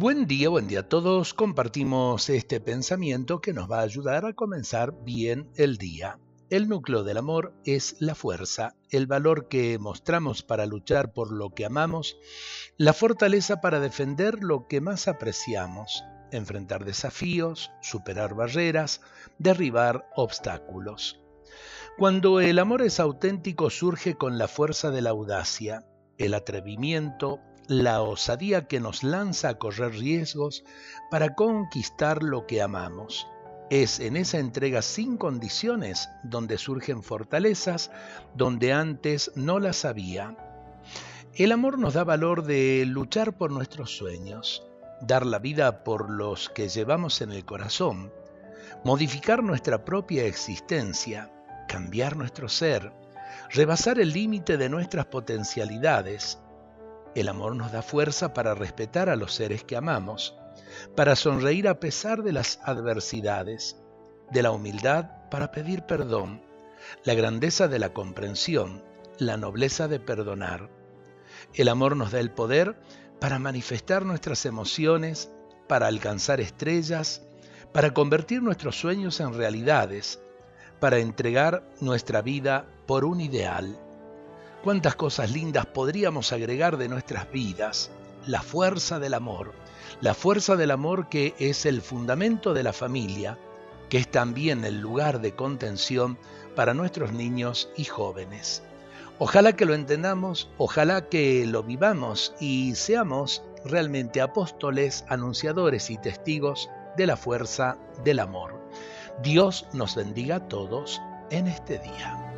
Buen día, buen día a todos. Compartimos este pensamiento que nos va a ayudar a comenzar bien el día. El núcleo del amor es la fuerza, el valor que mostramos para luchar por lo que amamos, la fortaleza para defender lo que más apreciamos, enfrentar desafíos, superar barreras, derribar obstáculos. Cuando el amor es auténtico surge con la fuerza de la audacia, el atrevimiento, la osadía que nos lanza a correr riesgos para conquistar lo que amamos. Es en esa entrega sin condiciones donde surgen fortalezas donde antes no las había. El amor nos da valor de luchar por nuestros sueños, dar la vida por los que llevamos en el corazón, modificar nuestra propia existencia, cambiar nuestro ser, rebasar el límite de nuestras potencialidades, el amor nos da fuerza para respetar a los seres que amamos, para sonreír a pesar de las adversidades, de la humildad para pedir perdón, la grandeza de la comprensión, la nobleza de perdonar. El amor nos da el poder para manifestar nuestras emociones, para alcanzar estrellas, para convertir nuestros sueños en realidades, para entregar nuestra vida por un ideal. Cuántas cosas lindas podríamos agregar de nuestras vidas. La fuerza del amor. La fuerza del amor que es el fundamento de la familia, que es también el lugar de contención para nuestros niños y jóvenes. Ojalá que lo entendamos, ojalá que lo vivamos y seamos realmente apóstoles, anunciadores y testigos de la fuerza del amor. Dios nos bendiga a todos en este día.